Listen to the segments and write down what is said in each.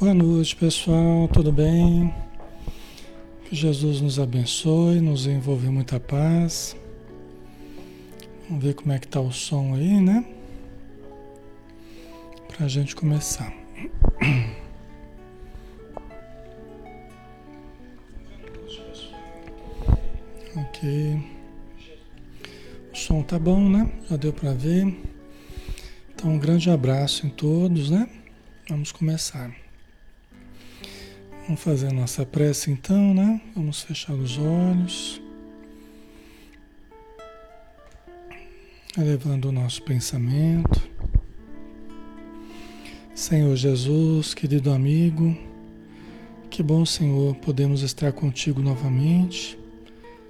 Boa noite, pessoal. Tudo bem? Que Jesus nos abençoe, nos envolve muita paz. Vamos ver como é que tá o som aí, né? Para a gente começar. Ok. O som tá bom, né? Já deu para ver. Então, um grande abraço em todos, né? Vamos começar. Vamos fazer a nossa prece então, né? Vamos fechar os olhos. Elevando o nosso pensamento. Senhor Jesus, querido amigo, que bom, Senhor, podemos estar contigo novamente,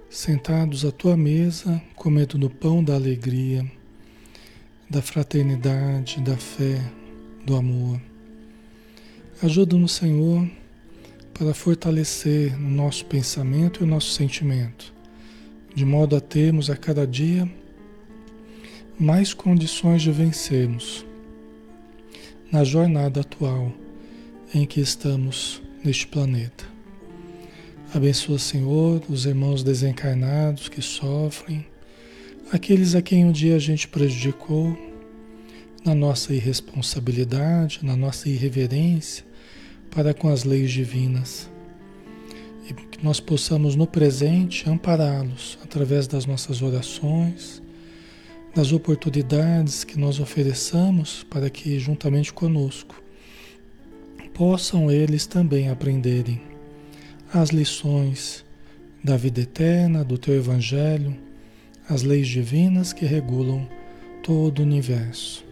sentados à tua mesa, comendo do pão da alegria, da fraternidade, da fé, do amor. Ajuda-nos, Senhor, para fortalecer o nosso pensamento e o nosso sentimento, de modo a termos a cada dia mais condições de vencermos na jornada atual em que estamos neste planeta. Abençoa, Senhor, os irmãos desencarnados que sofrem, aqueles a quem um dia a gente prejudicou, na nossa irresponsabilidade, na nossa irreverência, para com as leis divinas. E que nós possamos no presente ampará-los através das nossas orações, das oportunidades que nós ofereçamos para que, juntamente conosco, possam eles também aprenderem as lições da vida eterna, do teu Evangelho, as leis divinas que regulam todo o universo.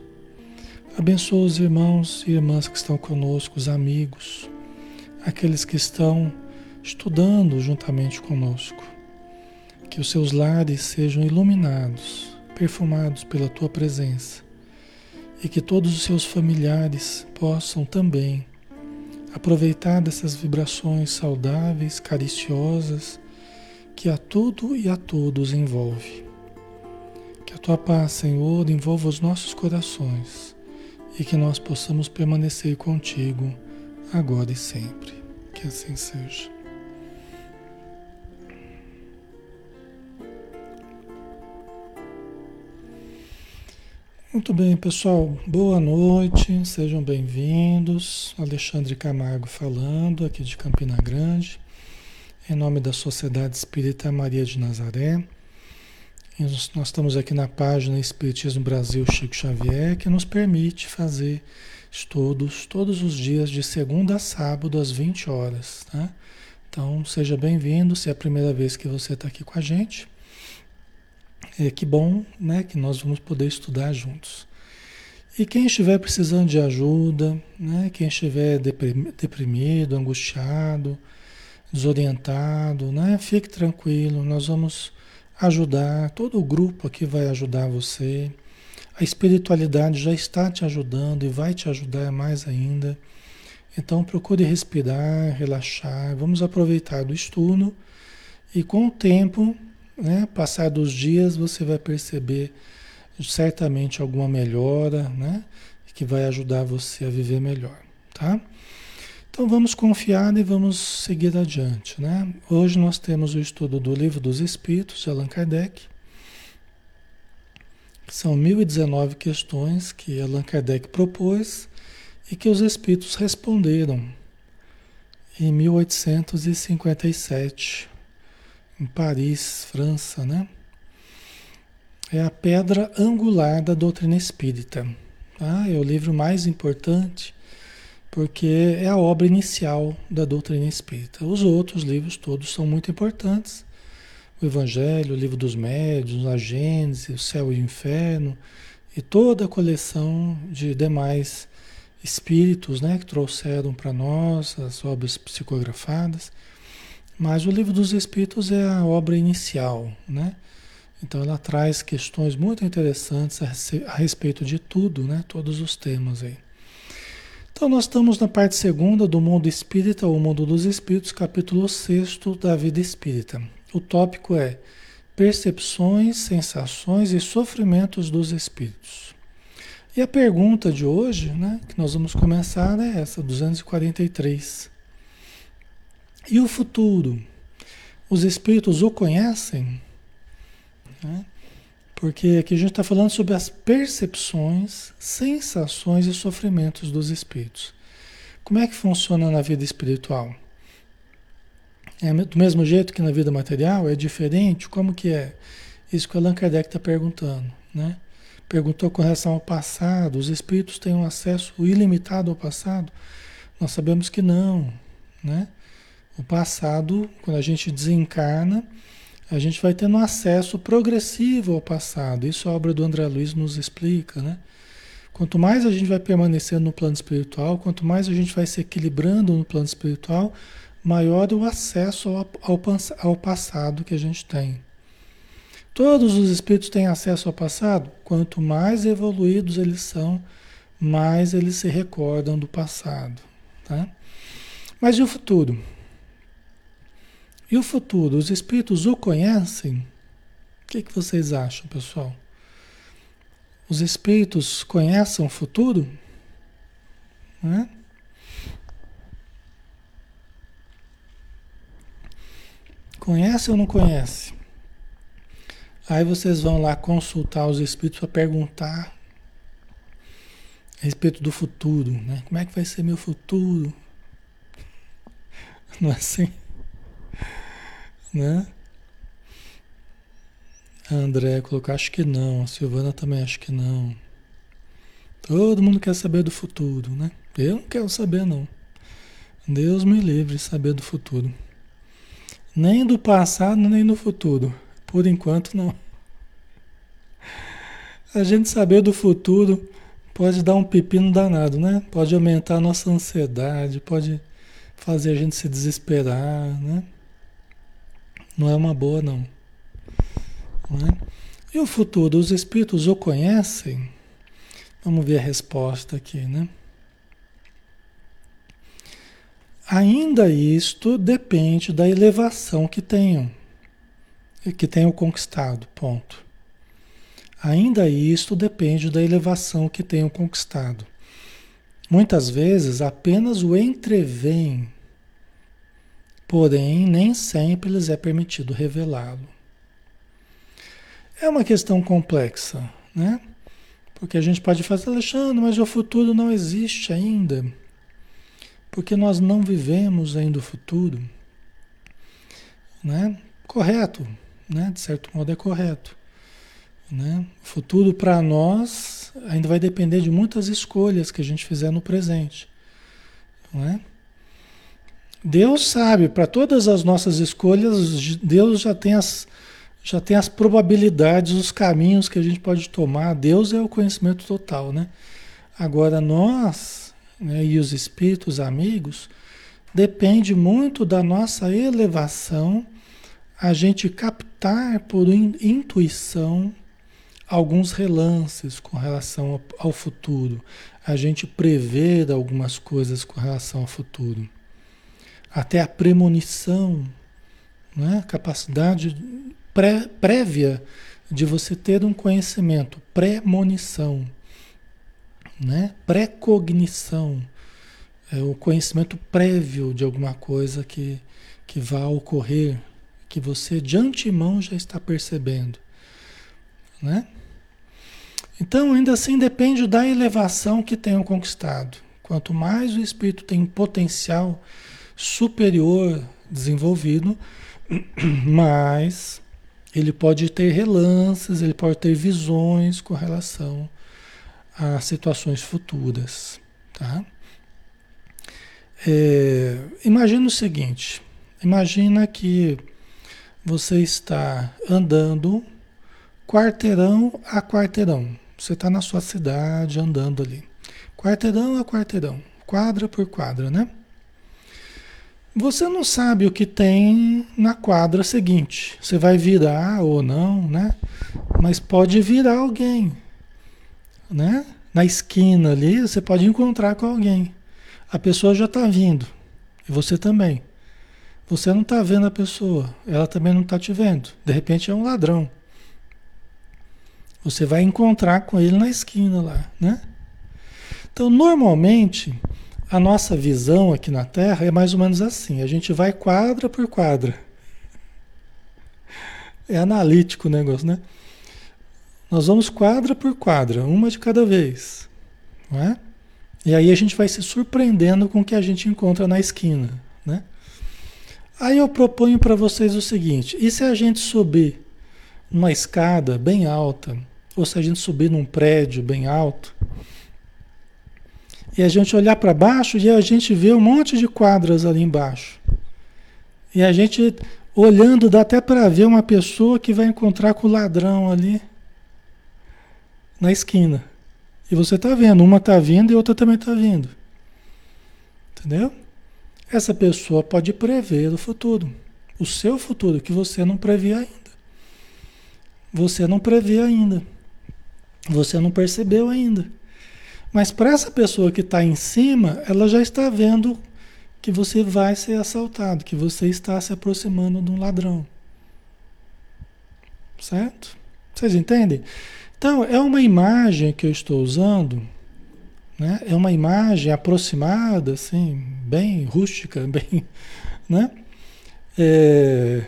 Abençoa os irmãos e irmãs que estão conosco, os amigos, aqueles que estão estudando juntamente conosco. Que os seus lares sejam iluminados, perfumados pela tua presença e que todos os seus familiares possam também aproveitar dessas vibrações saudáveis, cariciosas, que a tudo e a todos envolve. Que a tua paz, Senhor, envolva os nossos corações e que nós possamos permanecer contigo agora e sempre. Que assim seja. Muito bem, pessoal. Boa noite, sejam bem-vindos. Alexandre Camargo falando, aqui de Campina Grande, em nome da Sociedade Espírita Maria de Nazaré. Nós estamos aqui na página Espiritismo Brasil Chico Xavier, que nos permite fazer estudos todos os dias, de segunda a sábado, às 20 horas. Tá? Então, seja bem-vindo, se é a primeira vez que você está aqui com a gente. É, que bom né, que nós vamos poder estudar juntos. E quem estiver precisando de ajuda, né, quem estiver deprimido, angustiado, desorientado, né, fique tranquilo, nós vamos ajudar, todo o grupo aqui vai ajudar você. A espiritualidade já está te ajudando e vai te ajudar mais ainda. Então procure respirar, relaxar, vamos aproveitar do estudo e com o tempo, né, passar dos dias, você vai perceber certamente alguma melhora, né, que vai ajudar você a viver melhor, tá? Então vamos confiar e vamos seguir adiante. Né? Hoje nós temos o estudo do Livro dos Espíritos de Allan Kardec. São 1019 questões que Allan Kardec propôs e que os Espíritos responderam em 1857, em Paris, França. Né? É a pedra angular da doutrina espírita. Tá? É o livro mais importante porque é a obra inicial da doutrina espírita. Os outros livros todos são muito importantes. O Evangelho, o Livro dos Médiuns, a Gênese, o Céu e o Inferno e toda a coleção de demais espíritos né, que trouxeram para nós as obras psicografadas. Mas o Livro dos Espíritos é a obra inicial, né? Então ela traz questões muito interessantes a respeito de tudo, né? Todos os temas aí. Então, nós estamos na parte segunda do mundo espírita, ou mundo dos espíritos, capítulo 6 da vida espírita. O tópico é percepções, sensações e sofrimentos dos espíritos. E a pergunta de hoje, né, que nós vamos começar é essa, 243. E o futuro? Os espíritos o conhecem? Né? Porque aqui a gente está falando sobre as percepções, sensações e sofrimentos dos espíritos. Como é que funciona na vida espiritual? É do mesmo jeito que na vida material? É diferente? Como que é? Isso que Allan Kardec está perguntando, né? Perguntou com relação ao passado. Os espíritos têm um acesso ilimitado ao passado? Nós sabemos que não, né? O passado, quando a gente desencarna, a gente vai tendo acesso progressivo ao passado. Isso a obra do André Luiz nos explica, né? Quanto mais a gente vai permanecendo no plano espiritual, quanto mais a gente vai se equilibrando no plano espiritual, maior o acesso ao, ao, ao passado que a gente tem. Todos os espíritos têm acesso ao passado? Quanto mais evoluídos eles são, mais eles se recordam do passado. Tá? Mas e o futuro? E o futuro, os espíritos o conhecem? O que, que vocês acham, pessoal? Os espíritos conhecem o futuro? Né? Conhece ou não conhece? Aí vocês vão lá consultar os espíritos para perguntar a respeito do futuro, né? Como é que vai ser meu futuro? Não é assim? Né? A André colocou, acho que não. A Silvana também acho que não. Todo mundo quer saber do futuro, né? Eu não quero saber, não. Deus me livre de saber do futuro. Nem do passado, nem do futuro. Por enquanto, não. A gente saber do futuro pode dar um pepino danado, né? Pode aumentar a nossa ansiedade, pode fazer a gente se desesperar, né? Não é uma boa, não. não é? E o futuro, os espíritos o conhecem? Vamos ver a resposta aqui, né? Ainda isto depende da elevação que tenham, que tenham conquistado, ponto. Ainda isto depende da elevação que tenham conquistado. Muitas vezes apenas o entrevém porém nem sempre lhes é permitido revelá-lo. É uma questão complexa, né? Porque a gente pode fazer, Alexandre, mas o futuro não existe ainda. Porque nós não vivemos ainda o futuro. Né? Correto, né? De certo modo é correto. Né? O futuro para nós ainda vai depender de muitas escolhas que a gente fizer no presente. Não é? Deus sabe, para todas as nossas escolhas, Deus já tem as já tem as probabilidades, os caminhos que a gente pode tomar. Deus é o conhecimento total, né? Agora nós, né, e os espíritos amigos, depende muito da nossa elevação, a gente captar por intuição alguns relances com relação ao, ao futuro, a gente prever algumas coisas com relação ao futuro até a premonição, né? capacidade pré, prévia de você ter um conhecimento, premonição, né? precognição, é o conhecimento prévio de alguma coisa que, que vai ocorrer, que você de antemão já está percebendo. Né? Então, ainda assim, depende da elevação que tenham conquistado. Quanto mais o espírito tem potencial superior desenvolvido, mas ele pode ter relances, ele pode ter visões com relação a situações futuras, tá? É, imagina o seguinte, imagina que você está andando quarteirão a quarteirão. Você está na sua cidade andando ali, quarteirão a quarteirão, quadra por quadra, né? Você não sabe o que tem na quadra seguinte. Você vai virar ou não, né? Mas pode virar alguém, né? Na esquina ali, você pode encontrar com alguém. A pessoa já está vindo. E você também. Você não está vendo a pessoa. Ela também não está te vendo. De repente é um ladrão. Você vai encontrar com ele na esquina lá, né? Então, normalmente, a nossa visão aqui na Terra é mais ou menos assim: a gente vai quadra por quadra. É analítico o negócio, né? Nós vamos quadra por quadra, uma de cada vez. Não é? E aí a gente vai se surpreendendo com o que a gente encontra na esquina. Né? Aí eu proponho para vocês o seguinte: e se a gente subir uma escada bem alta, ou se a gente subir num prédio bem alto, e a gente olhar para baixo e a gente vê um monte de quadras ali embaixo. E a gente olhando dá até para ver uma pessoa que vai encontrar com o ladrão ali na esquina. E você está vendo, uma está vindo e outra também está vindo. Entendeu? Essa pessoa pode prever o futuro, o seu futuro, que você não prevê ainda. Você não prevê ainda. Você não percebeu ainda. Mas para essa pessoa que está em cima, ela já está vendo que você vai ser assaltado, que você está se aproximando de um ladrão. Certo? Vocês entendem? Então, é uma imagem que eu estou usando, né? é uma imagem aproximada, assim, bem rústica, bem. Né? É,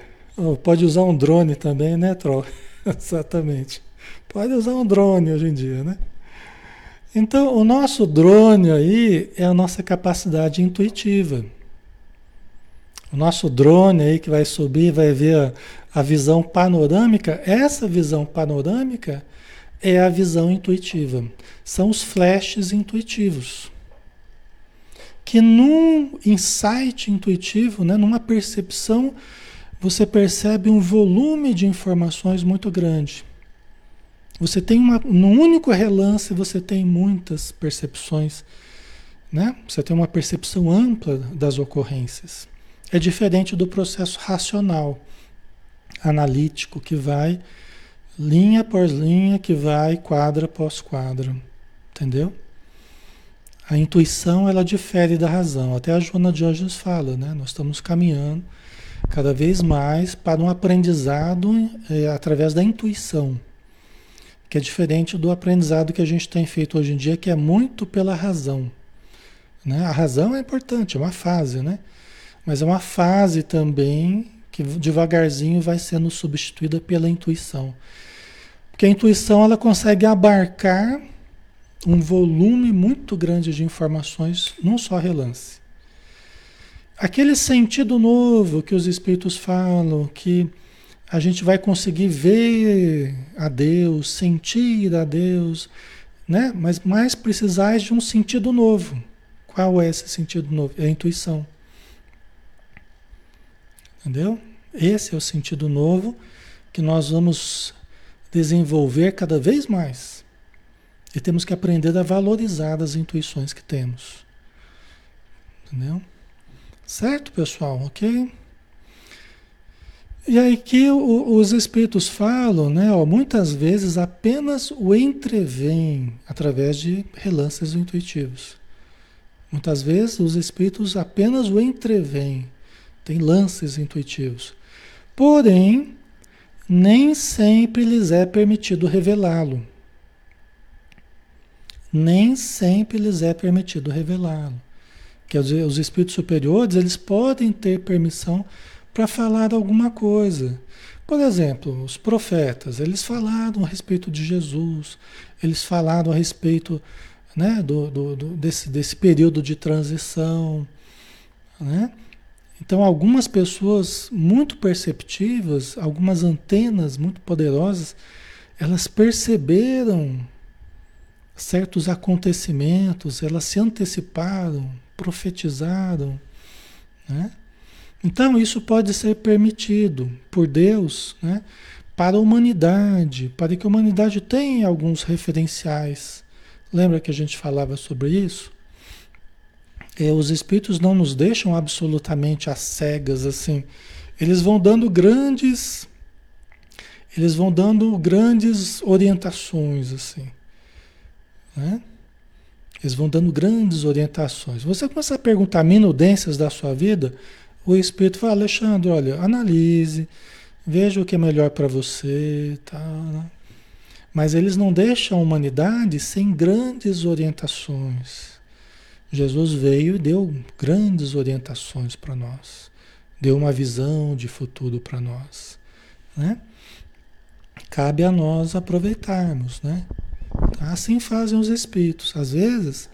pode usar um drone também, né, Troll? Exatamente. Pode usar um drone hoje em dia, né? Então, o nosso drone aí é a nossa capacidade intuitiva. O nosso drone aí que vai subir, vai ver a, a visão panorâmica, essa visão panorâmica é a visão intuitiva. São os flashes intuitivos. Que num insight intuitivo, né, numa percepção, você percebe um volume de informações muito grande. Você tem uma, num único relance, você tem muitas percepções, né? Você tem uma percepção ampla das ocorrências. É diferente do processo racional, analítico, que vai linha por linha que vai quadra após quadra, entendeu? A intuição ela difere da razão. Até a Joana de Anjos fala, né? Nós estamos caminhando cada vez mais para um aprendizado é, através da intuição, que é diferente do aprendizado que a gente tem feito hoje em dia, que é muito pela razão. Né? A razão é importante, é uma fase, né? Mas é uma fase também que devagarzinho vai sendo substituída pela intuição. Porque a intuição ela consegue abarcar um volume muito grande de informações num só relance. Aquele sentido novo que os espíritos falam, que a gente vai conseguir ver a Deus, sentir a Deus, né? Mas mais precisais de um sentido novo. Qual é esse sentido novo? É a intuição. Entendeu? Esse é o sentido novo que nós vamos desenvolver cada vez mais. E temos que aprender a valorizar as intuições que temos. Entendeu? Certo, pessoal? Ok? E aí que o, os espíritos falam, né? Ó, muitas vezes apenas o entrevém através de relances intuitivos. Muitas vezes os espíritos apenas o entrevêm, tem lances intuitivos. Porém, nem sempre lhes é permitido revelá-lo. Nem sempre lhes é permitido revelá-lo. Que os espíritos superiores, eles podem ter permissão para falar alguma coisa. Por exemplo, os profetas, eles falaram a respeito de Jesus, eles falaram a respeito né, do, do, do desse, desse período de transição, né? Então, algumas pessoas muito perceptivas, algumas antenas muito poderosas, elas perceberam certos acontecimentos, elas se anteciparam, profetizaram. Né? Então, isso pode ser permitido por Deus né? para a humanidade, para que a humanidade tenha alguns referenciais. Lembra que a gente falava sobre isso? é, os espíritos não nos deixam absolutamente às cegas assim. Eles vão dando grandes eles vão dando grandes orientações assim, né? Eles vão dando grandes orientações. Você começa a perguntar minudências da sua vida, o espírito fala, Alexandre, olha, analise, veja o que é melhor para você, tá? Né? Mas eles não deixam a humanidade sem grandes orientações. Jesus veio e deu grandes orientações para nós, deu uma visão de futuro para nós. Né? Cabe a nós aproveitarmos. Né? Assim fazem os espíritos. Às vezes,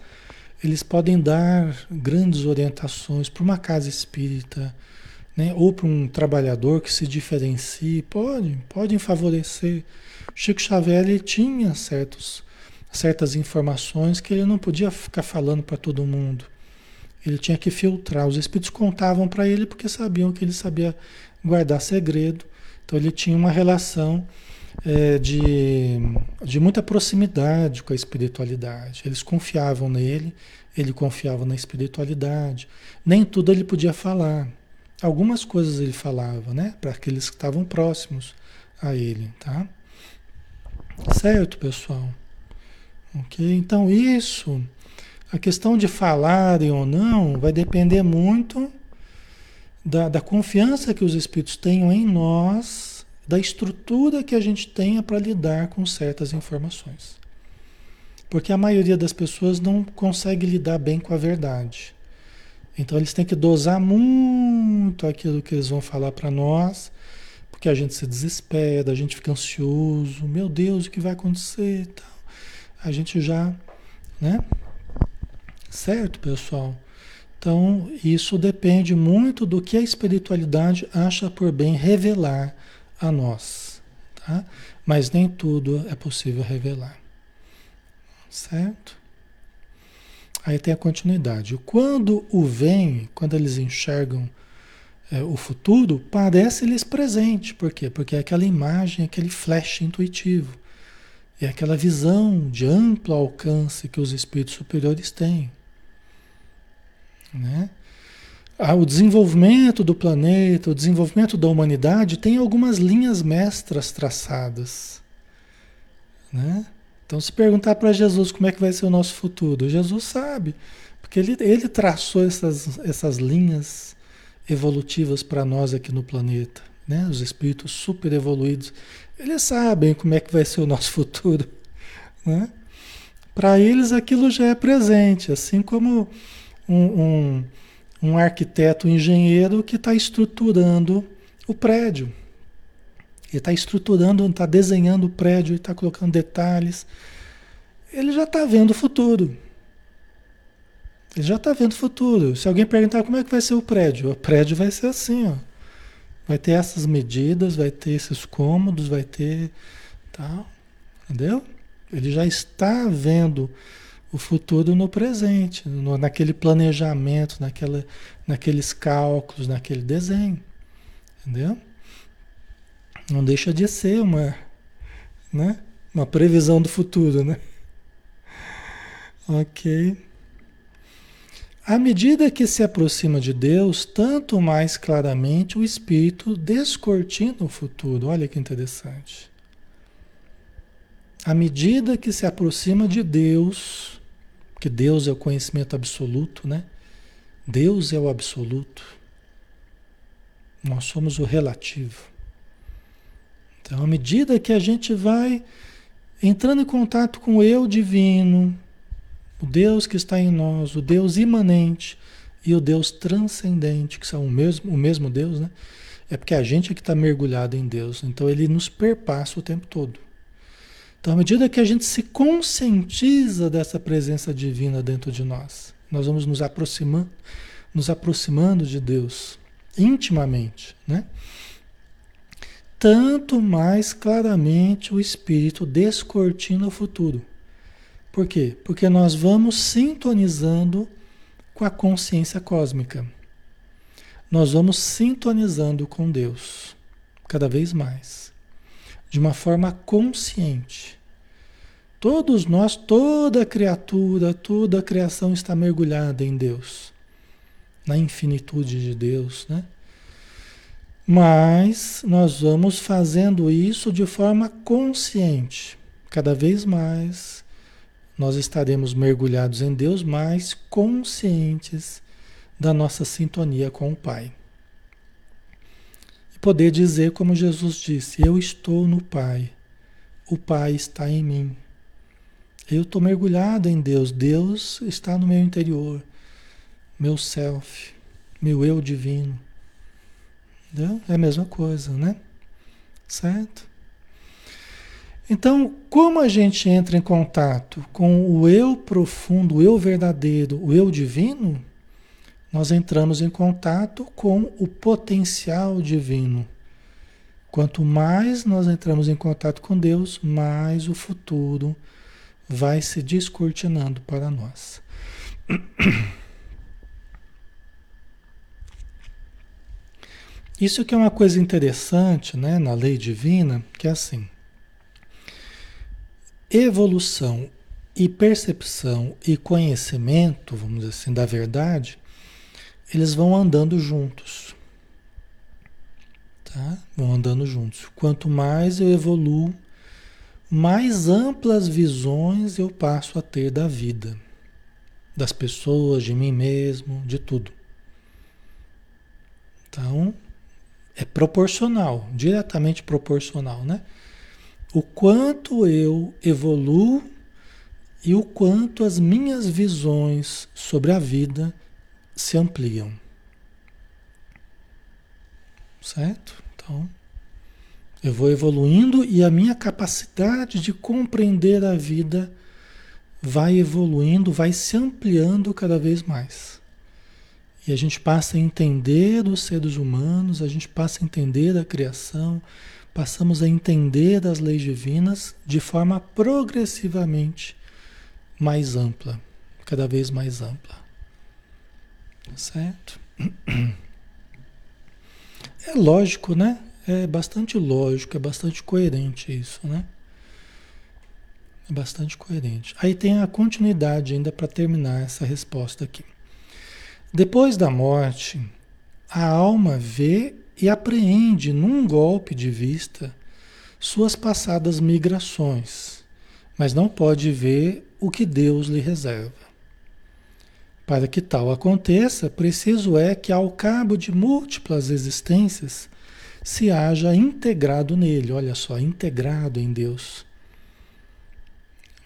eles podem dar grandes orientações para uma casa espírita, né? ou para um trabalhador que se diferencie, podem, podem favorecer. Chico Xavier ele tinha certos, certas informações que ele não podia ficar falando para todo mundo. Ele tinha que filtrar. Os espíritos contavam para ele porque sabiam que ele sabia guardar segredo. Então ele tinha uma relação é, de, de muita proximidade com a espiritualidade. Eles confiavam nele, ele confiava na espiritualidade. Nem tudo ele podia falar. Algumas coisas ele falava, né? Para aqueles que estavam próximos a ele, tá? Certo, pessoal? Ok? Então, isso, a questão de falarem ou não, vai depender muito da, da confiança que os espíritos tenham em nós da estrutura que a gente tenha para lidar com certas informações. Porque a maioria das pessoas não consegue lidar bem com a verdade. Então eles têm que dosar muito aquilo que eles vão falar para nós, porque a gente se desespera, a gente fica ansioso, meu Deus, o que vai acontecer? A gente já, né? Certo, pessoal? Então, isso depende muito do que a espiritualidade acha por bem revelar a nós, tá? Mas nem tudo é possível revelar. Certo? Aí tem a continuidade. Quando o vem, quando eles enxergam é, o futuro, parece-lhes presente. Por quê? Porque é aquela imagem, aquele flash intuitivo. É aquela visão de amplo alcance que os espíritos superiores têm. Né? Ah, o desenvolvimento do planeta, o desenvolvimento da humanidade tem algumas linhas mestras traçadas. Né? Então, se perguntar para Jesus como é que vai ser o nosso futuro, Jesus sabe, porque ele, ele traçou essas, essas linhas evolutivas para nós aqui no planeta. Né? Os espíritos super evoluídos, eles sabem como é que vai ser o nosso futuro. Né? Para eles aquilo já é presente, assim como um, um um arquiteto um engenheiro que está estruturando o prédio. Ele está estruturando, está desenhando o prédio, está colocando detalhes. Ele já está vendo o futuro. Ele já está vendo o futuro. Se alguém perguntar como é que vai ser o prédio, o prédio vai ser assim, ó. Vai ter essas medidas, vai ter esses cômodos, vai ter tal, entendeu? Ele já está vendo o futuro no presente, no, naquele planejamento, naquela, naqueles cálculos, naquele desenho. Entendeu? Não deixa de ser uma, né? uma previsão do futuro, né? Ok. À medida que se aproxima de Deus, tanto mais claramente o espírito descortina o futuro. Olha que interessante. À medida que se aproxima de Deus, porque Deus é o conhecimento absoluto, né? Deus é o absoluto. Nós somos o relativo. Então, à medida que a gente vai entrando em contato com o eu divino, o Deus que está em nós, o Deus imanente e o Deus transcendente, que são o mesmo, o mesmo Deus, né? É porque a gente é que está mergulhado em Deus. Então ele nos perpassa o tempo todo. Então, à medida que a gente se conscientiza dessa presença divina dentro de nós, nós vamos nos aproximando, nos aproximando de Deus intimamente, né? Tanto mais claramente o espírito descortina o futuro. Por quê? Porque nós vamos sintonizando com a consciência cósmica. Nós vamos sintonizando com Deus cada vez mais de uma forma consciente. Todos nós, toda criatura, toda criação está mergulhada em Deus, na infinitude de Deus, né? Mas nós vamos fazendo isso de forma consciente. Cada vez mais nós estaremos mergulhados em Deus, mais conscientes da nossa sintonia com o Pai poder dizer, como Jesus disse: Eu estou no Pai, o Pai está em mim. Eu estou mergulhado em Deus. Deus está no meu interior, meu self, meu eu divino. Entendeu? É a mesma coisa, né? Certo? Então, como a gente entra em contato com o eu profundo, o eu verdadeiro, o eu divino, nós entramos em contato com o potencial divino. Quanto mais nós entramos em contato com Deus, mais o futuro vai se descortinando para nós. Isso que é uma coisa interessante né, na lei divina, que é assim. Evolução e percepção e conhecimento, vamos dizer assim, da verdade, eles vão andando juntos. Tá? Vão andando juntos. Quanto mais eu evoluo, mais amplas visões eu passo a ter da vida, das pessoas, de mim mesmo, de tudo. Então, é proporcional, diretamente proporcional, né? O quanto eu evoluo e o quanto as minhas visões sobre a vida se ampliam. Certo? Então, eu vou evoluindo e a minha capacidade de compreender a vida vai evoluindo, vai se ampliando cada vez mais. E a gente passa a entender os seres humanos, a gente passa a entender a criação, passamos a entender as leis divinas de forma progressivamente mais ampla, cada vez mais ampla. Certo? É lógico, né? É bastante lógico, é bastante coerente isso, né? É bastante coerente. Aí tem a continuidade ainda para terminar essa resposta aqui. Depois da morte, a alma vê e apreende num golpe de vista suas passadas migrações, mas não pode ver o que Deus lhe reserva. Para que tal aconteça, preciso é que, ao cabo de múltiplas existências, se haja integrado nele, olha só, integrado em Deus.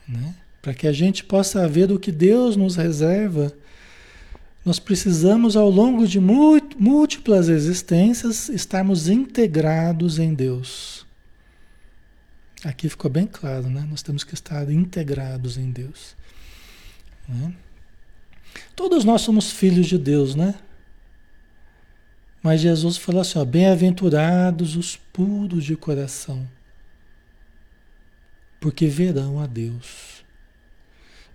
Né? Para que a gente possa ver o que Deus nos reserva, nós precisamos, ao longo de múltiplas existências, estarmos integrados em Deus. Aqui ficou bem claro, né? Nós temos que estar integrados em Deus. Né? Todos nós somos filhos de Deus, né? Mas Jesus falou assim: bem-aventurados os puros de coração, porque verão a Deus.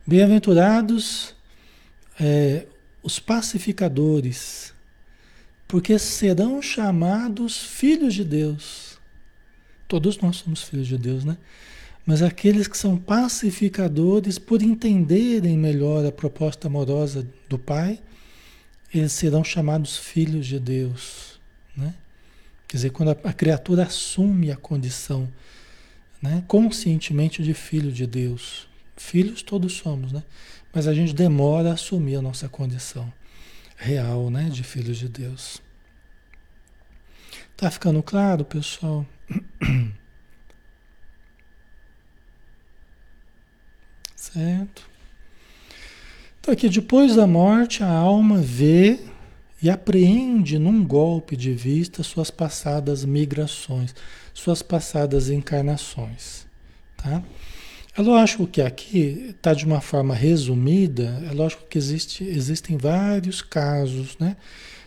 Bem-aventurados é, os pacificadores, porque serão chamados filhos de Deus. Todos nós somos filhos de Deus, né? Mas aqueles que são pacificadores, por entenderem melhor a proposta amorosa do Pai, eles serão chamados filhos de Deus. Né? Quer dizer, quando a, a criatura assume a condição né, conscientemente de filho de Deus. Filhos todos somos, né? Mas a gente demora a assumir a nossa condição real, né, de filhos de Deus. Tá ficando claro, pessoal? certo? Então aqui, depois da morte, a alma vê e apreende num golpe de vista suas passadas migrações, suas passadas encarnações, tá? É lógico que aqui está de uma forma resumida, é lógico que existe, existem vários casos, né?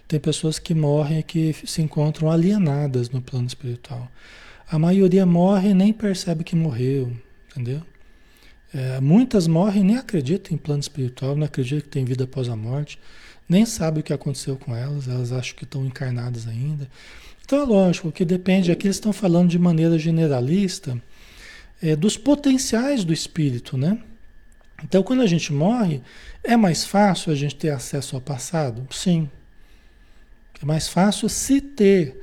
Tem pessoas que morrem e que se encontram alienadas no plano espiritual. A maioria morre e nem percebe que morreu, entendeu? É, muitas morrem nem acreditam em plano espiritual, não acreditam que tem vida após a morte, nem sabem o que aconteceu com elas, elas acham que estão encarnadas ainda. Então é lógico que depende, aqui eles estão falando de maneira generalista é, dos potenciais do espírito, né? Então quando a gente morre, é mais fácil a gente ter acesso ao passado? Sim. É mais fácil se ter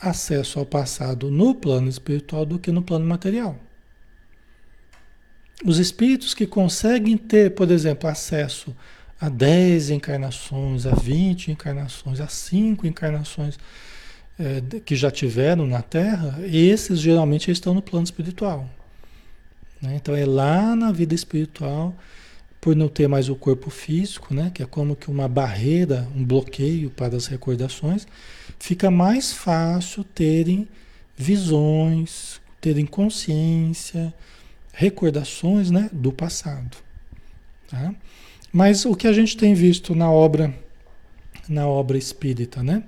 acesso ao passado no plano espiritual do que no plano material. Os espíritos que conseguem ter, por exemplo, acesso a 10 encarnações, a 20 encarnações, a 5 encarnações é, que já tiveram na Terra, esses geralmente estão no plano espiritual. Né? Então é lá na vida espiritual, por não ter mais o corpo físico, né? que é como que uma barreira, um bloqueio para as recordações, fica mais fácil terem visões, terem consciência, recordações né? do passado. Tá? Mas o que a gente tem visto na obra, na obra espírita, né?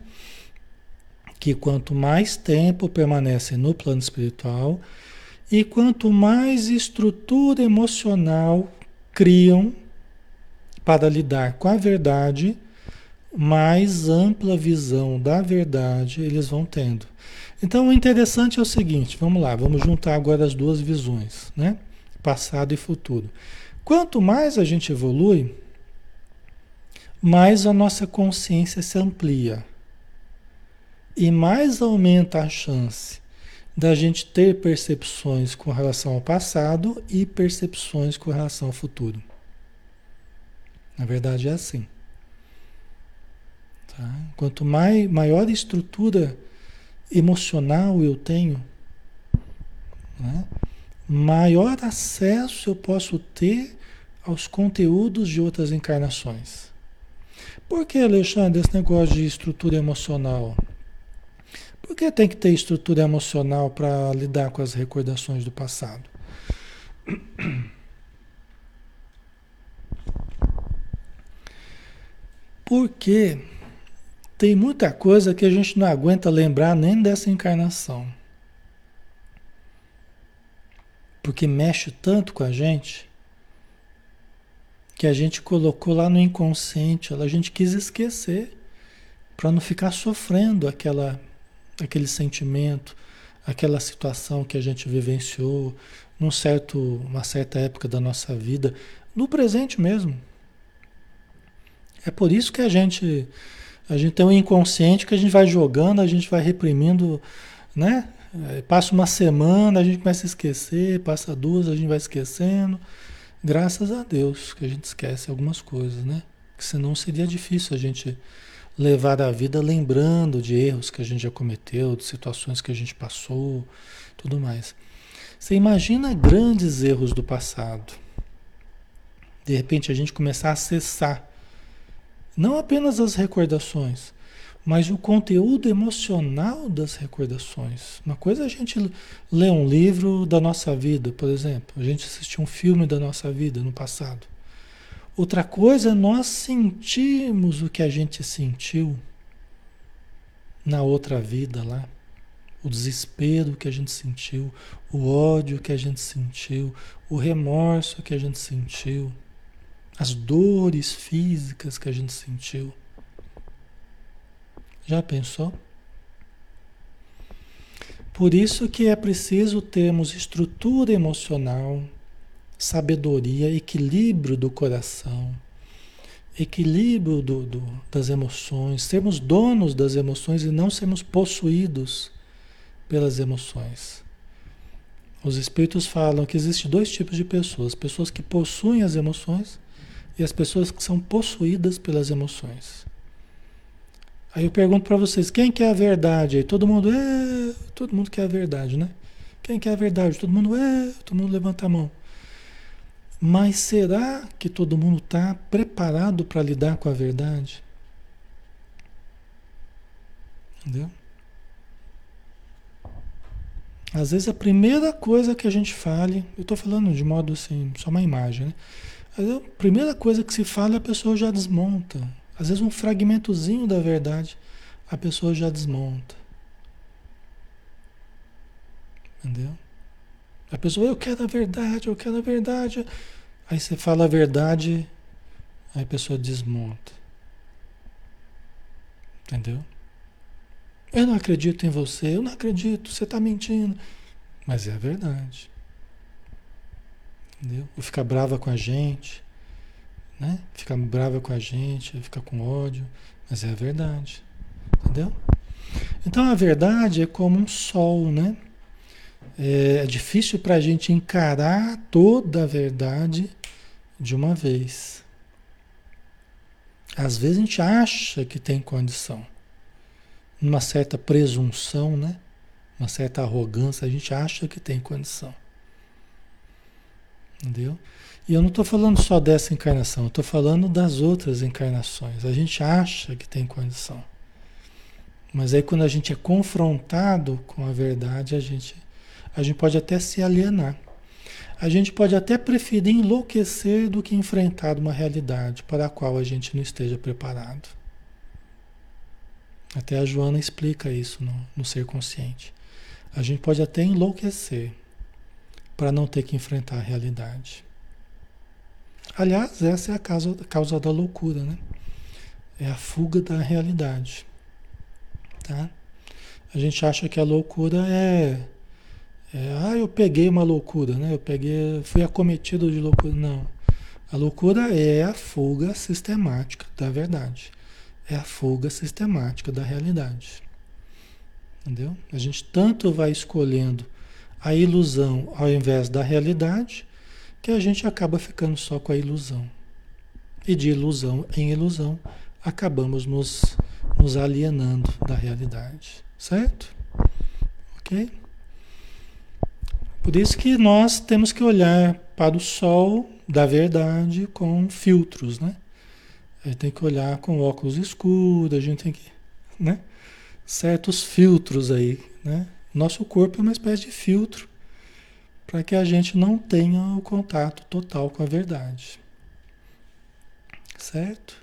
Que quanto mais tempo permanece no plano espiritual, e quanto mais estrutura emocional criam para lidar com a verdade, mais ampla visão da verdade eles vão tendo. Então o interessante é o seguinte, vamos lá, vamos juntar agora as duas visões, né? Passado e futuro. Quanto mais a gente evolui, mais a nossa consciência se amplia. E mais aumenta a chance da gente ter percepções com relação ao passado e percepções com relação ao futuro. Na verdade é assim. Tá? Quanto mai, maior estrutura emocional eu tenho, né? maior acesso eu posso ter aos conteúdos de outras encarnações. Por que, Alexandre, esse negócio de estrutura emocional? Por que tem que ter estrutura emocional para lidar com as recordações do passado? Porque tem muita coisa que a gente não aguenta lembrar nem dessa encarnação. Porque mexe tanto com a gente que a gente colocou lá no inconsciente, a gente quis esquecer para não ficar sofrendo aquela aquele sentimento, aquela situação que a gente vivenciou num certo, uma certa época da nossa vida, no presente mesmo. É por isso que a gente a gente tem um inconsciente que a gente vai jogando, a gente vai reprimindo, né? É, passa uma semana, a gente começa a esquecer, passa duas, a gente vai esquecendo. Graças a Deus que a gente esquece algumas coisas, né? Que senão seria difícil a gente levar a vida lembrando de erros que a gente já cometeu, de situações que a gente passou, tudo mais. Você imagina grandes erros do passado. De repente a gente começar a acessar não apenas as recordações, mas o conteúdo emocional das recordações. Uma coisa é a gente ler um livro da nossa vida, por exemplo, a gente assistir um filme da nossa vida no passado. Outra coisa é nós sentirmos o que a gente sentiu na outra vida lá. O desespero que a gente sentiu, o ódio que a gente sentiu, o remorso que a gente sentiu, as dores físicas que a gente sentiu. Já pensou? Por isso que é preciso termos estrutura emocional, sabedoria, equilíbrio do coração, equilíbrio do, do, das emoções, sermos donos das emoções e não sermos possuídos pelas emoções. Os espíritos falam que existem dois tipos de pessoas: pessoas que possuem as emoções e as pessoas que são possuídas pelas emoções. Aí eu pergunto para vocês, quem quer a verdade? Todo mundo, é, todo mundo quer a verdade, né? Quem quer a verdade? Todo mundo, é, todo mundo levanta a mão. Mas será que todo mundo está preparado para lidar com a verdade? Entendeu? Às vezes a primeira coisa que a gente fale, eu estou falando de modo assim, só uma imagem, né? A primeira coisa que se fala, a pessoa já desmonta. Às vezes um fragmentozinho da verdade, a pessoa já desmonta. Entendeu? A pessoa, eu quero a verdade, eu quero a verdade. Aí você fala a verdade, aí a pessoa desmonta. Entendeu? Eu não acredito em você, eu não acredito, você está mentindo. Mas é a verdade. Entendeu? Ou fica brava com a gente, né? Fica brava com a gente, fica com ódio, mas é a verdade. Entendeu? Então a verdade é como um sol, né? É, difícil para a gente encarar toda a verdade de uma vez. Às vezes a gente acha que tem condição. Uma certa presunção, né? Uma certa arrogância, a gente acha que tem condição. Entendeu? E eu não estou falando só dessa encarnação, eu estou falando das outras encarnações. A gente acha que tem condição. Mas aí quando a gente é confrontado com a verdade, a gente, a gente pode até se alienar. A gente pode até preferir enlouquecer do que enfrentar uma realidade para a qual a gente não esteja preparado. Até a Joana explica isso no, no Ser Consciente. A gente pode até enlouquecer para não ter que enfrentar a realidade. Aliás, essa é a causa, a causa da loucura, né? É a fuga da realidade. Tá? A gente acha que a loucura é, é, ah, eu peguei uma loucura, né? Eu peguei, fui acometido de loucura. Não. A loucura é a fuga sistemática da verdade. É a fuga sistemática da realidade. Entendeu? A gente tanto vai escolhendo a ilusão ao invés da realidade, que a gente acaba ficando só com a ilusão. E de ilusão em ilusão, acabamos nos nos alienando da realidade, certo? Ok? Por isso que nós temos que olhar para o sol da verdade com filtros, né? A gente tem que olhar com óculos escuros, a gente tem que, né? Certos filtros aí, né? Nosso corpo é uma espécie de filtro para que a gente não tenha o contato total com a verdade. Certo?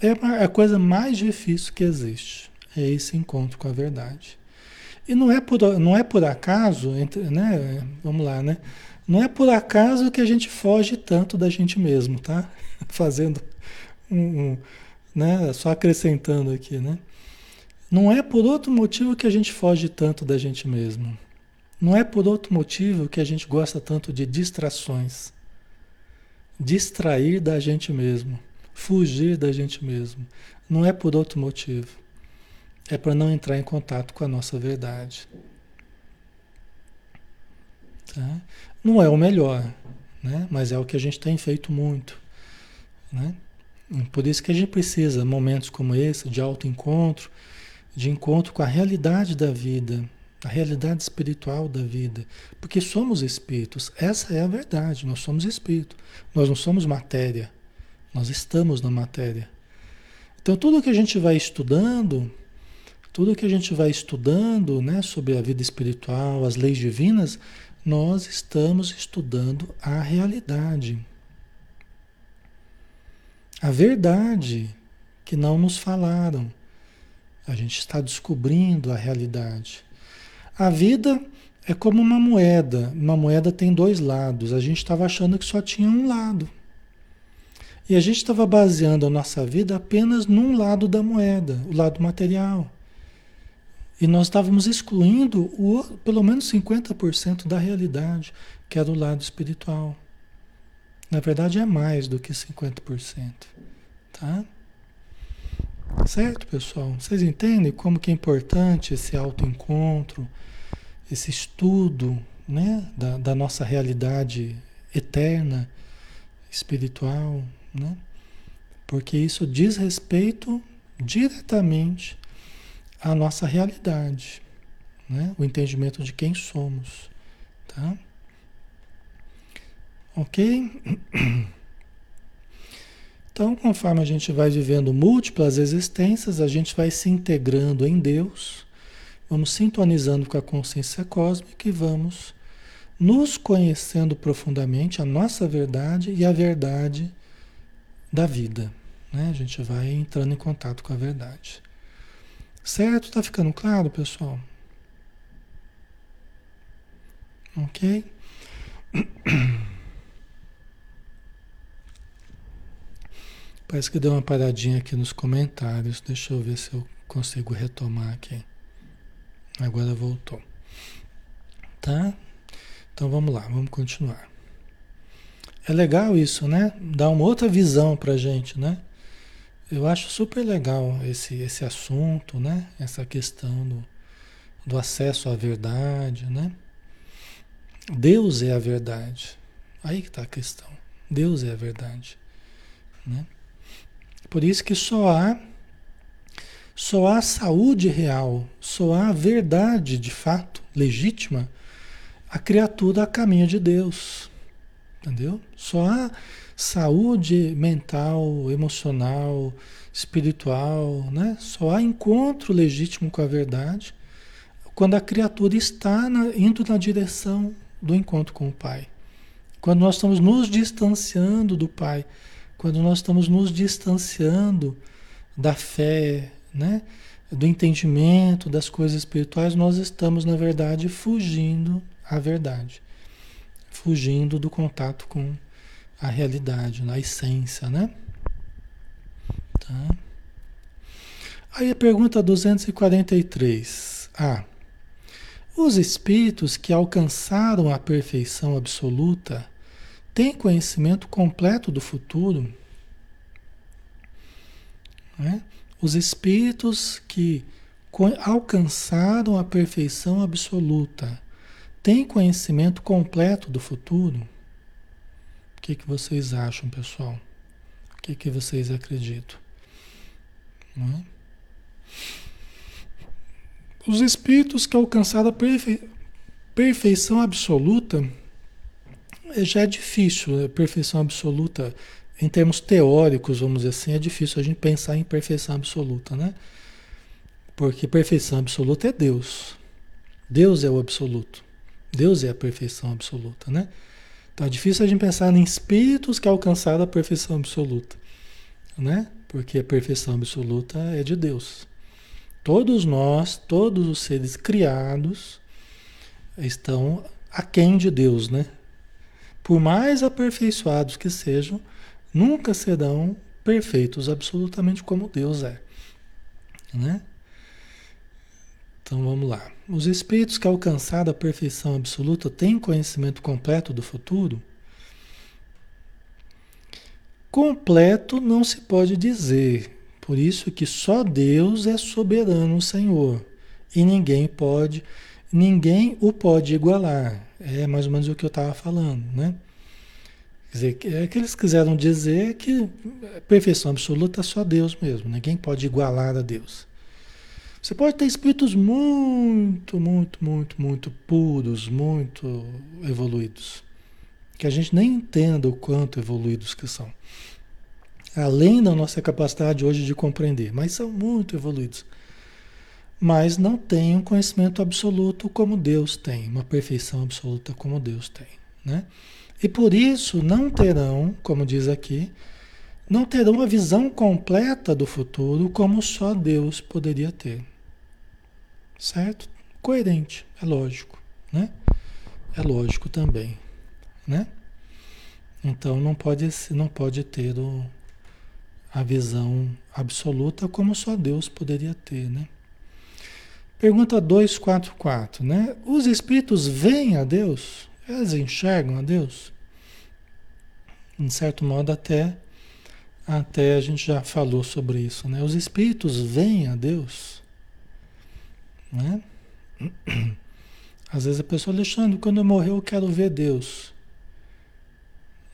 É a coisa mais difícil que existe. É esse encontro com a verdade. E não é por, não é por acaso, né? Vamos lá, né? Não é por acaso que a gente foge tanto da gente mesmo, tá? Fazendo um, um, né? Só acrescentando aqui, né? Não é por outro motivo que a gente foge tanto da gente mesmo. Não é por outro motivo que a gente gosta tanto de distrações. Distrair da gente mesmo fugir da gente mesmo. Não é por outro motivo. É para não entrar em contato com a nossa verdade. Tá? Não é o melhor, né? mas é o que a gente tem feito muito. Né? Por isso que a gente precisa momentos como esse, de autoencontro, de encontro com a realidade da vida, a realidade espiritual da vida. Porque somos espíritos, essa é a verdade, nós somos espírito, nós não somos matéria. Nós estamos na matéria. Então, tudo que a gente vai estudando, tudo que a gente vai estudando né, sobre a vida espiritual, as leis divinas, nós estamos estudando a realidade. A verdade que não nos falaram. A gente está descobrindo a realidade. A vida é como uma moeda. Uma moeda tem dois lados. A gente estava achando que só tinha um lado. E a gente estava baseando a nossa vida apenas num lado da moeda, o lado material. E nós estávamos excluindo o, pelo menos 50% da realidade, que era o lado espiritual. Na verdade, é mais do que 50%. Tá? Certo, pessoal? Vocês entendem como que é importante esse autoencontro, esse estudo né, da, da nossa realidade eterna, espiritual, né? Porque isso diz respeito diretamente à nossa realidade, né? O entendimento de quem somos, tá? Ok? Então, conforme a gente vai vivendo múltiplas existências, a gente vai se integrando em Deus, vamos sintonizando com a consciência cósmica e vamos nos conhecendo profundamente a nossa verdade e a verdade da vida. Né? A gente vai entrando em contato com a verdade. Certo? Tá ficando claro, pessoal? Ok? Parece que deu uma paradinha aqui nos comentários. Deixa eu ver se eu consigo retomar aqui. Agora voltou. Tá? Então vamos lá, vamos continuar. É legal isso, né? Dá uma outra visão pra gente, né? Eu acho super legal esse, esse assunto, né? Essa questão do, do acesso à verdade, né? Deus é a verdade. Aí que está a questão. Deus é a verdade, né? Por isso que só há só há saúde real, só há verdade de fato legítima a criatura a caminho de Deus. Entendeu? Só há saúde mental, emocional, espiritual, né? Só há encontro legítimo com a verdade quando a criatura está na, indo na direção do encontro com o Pai. Quando nós estamos nos distanciando do Pai, quando nós estamos nos distanciando da fé, né? do entendimento das coisas espirituais, nós estamos, na verdade, fugindo à verdade, fugindo do contato com a realidade, na essência, né? Tá. Aí a pergunta 243. Ah, os espíritos que alcançaram a perfeição absoluta têm conhecimento completo do futuro? Né? Os espíritos que alcançaram a perfeição absoluta têm conhecimento completo do futuro? O que, que vocês acham, pessoal? O que, que vocês acreditam? É? Os espíritos que alcançaram a perfe... perfeição absoluta já é difícil, né? perfeição absoluta em termos teóricos, vamos dizer assim, é difícil a gente pensar em perfeição absoluta, né? Porque perfeição absoluta é Deus. Deus é o absoluto. Deus é a perfeição absoluta, né? Então é difícil a gente pensar em espíritos que alcançaram a perfeição absoluta, né? Porque a perfeição absoluta é de Deus. Todos nós, todos os seres criados estão aquém de Deus, né? Por mais aperfeiçoados que sejam, nunca serão perfeitos absolutamente como Deus é. Né? Então vamos lá. Os espíritos que alcançaram a perfeição absoluta têm conhecimento completo do futuro? Completo não se pode dizer. Por isso que só Deus é soberano, Senhor. E ninguém pode, ninguém o pode igualar. É mais ou menos o que eu estava falando, né? Quer dizer, é que eles quiseram dizer que perfeição absoluta é só Deus mesmo, ninguém pode igualar a Deus. Você pode ter espíritos muito, muito, muito, muito puros, muito evoluídos, que a gente nem entenda o quanto evoluídos que são. Além da nossa capacidade hoje de compreender, mas são muito evoluídos. Mas não têm um conhecimento absoluto como Deus tem, uma perfeição absoluta como Deus tem, né? E por isso não terão, como diz aqui, não terão a visão completa do futuro como só Deus poderia ter. Certo? Coerente, é lógico, né? É lógico também, né? Então não pode, não pode ter o, a visão absoluta como só Deus poderia ter, né? Pergunta 244, né? Os espíritos veem a Deus? Elas enxergam a Deus? Em certo modo, até, até a gente já falou sobre isso. Né? Os espíritos veem a Deus. Né? Às vezes a pessoa, Alexandre, quando eu morrer eu quero ver Deus.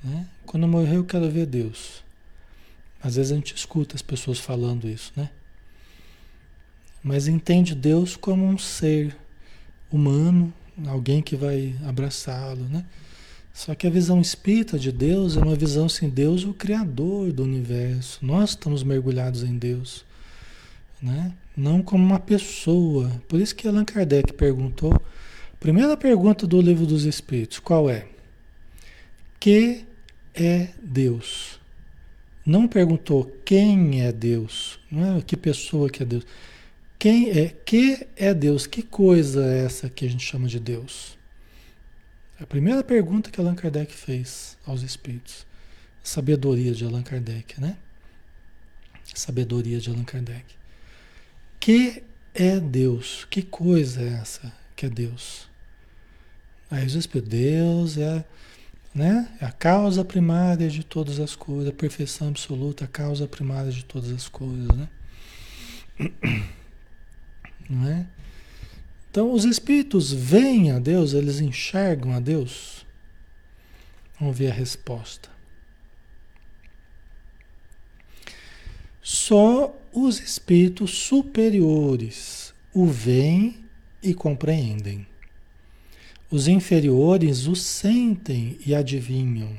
Né? Quando eu morrer eu quero ver Deus. Às vezes a gente escuta as pessoas falando isso, né? Mas entende Deus como um ser humano, alguém que vai abraçá-lo, né? Só que a visão espírita de Deus é uma visão assim, Deus o criador do universo. Nós estamos mergulhados em Deus, né? Não como uma pessoa. Por isso que Allan Kardec perguntou, primeira pergunta do Livro dos Espíritos, qual é? Que é Deus? Não perguntou quem é Deus, não é que pessoa que é Deus. Quem é? Que é Deus? Que coisa é essa que a gente chama de Deus? A primeira pergunta que Allan Kardec fez aos espíritos. Sabedoria de Allan Kardec, né? Sabedoria de Allan Kardec. Que é Deus? Que coisa é essa que é Deus? Aí os espíritos, Deus é, né? é a causa primária de todas as coisas, a perfeição absoluta, a causa primária de todas as coisas, né? Não é? Então, os espíritos veem a Deus, eles enxergam a Deus? Vamos ver a resposta. Só os espíritos superiores o veem e compreendem. Os inferiores o sentem e adivinham,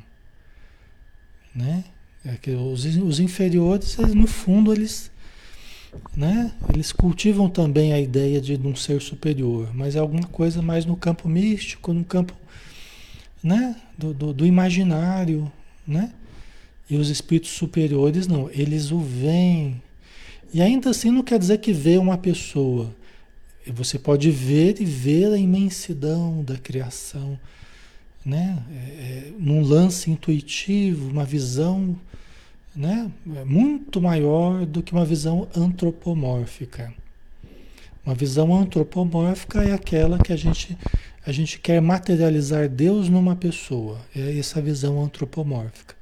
né? É que os, os inferiores, no fundo, eles, né? Eles cultivam também a ideia de um ser superior, mas é alguma coisa mais no campo místico, no campo, né? Do, do, do imaginário, né? E os espíritos superiores não, eles o veem. E ainda assim não quer dizer que vê uma pessoa. Você pode ver e ver a imensidão da criação, né? É, é, num lance intuitivo, uma visão né? muito maior do que uma visão antropomórfica. Uma visão antropomórfica é aquela que a gente, a gente quer materializar Deus numa pessoa. É essa visão antropomórfica.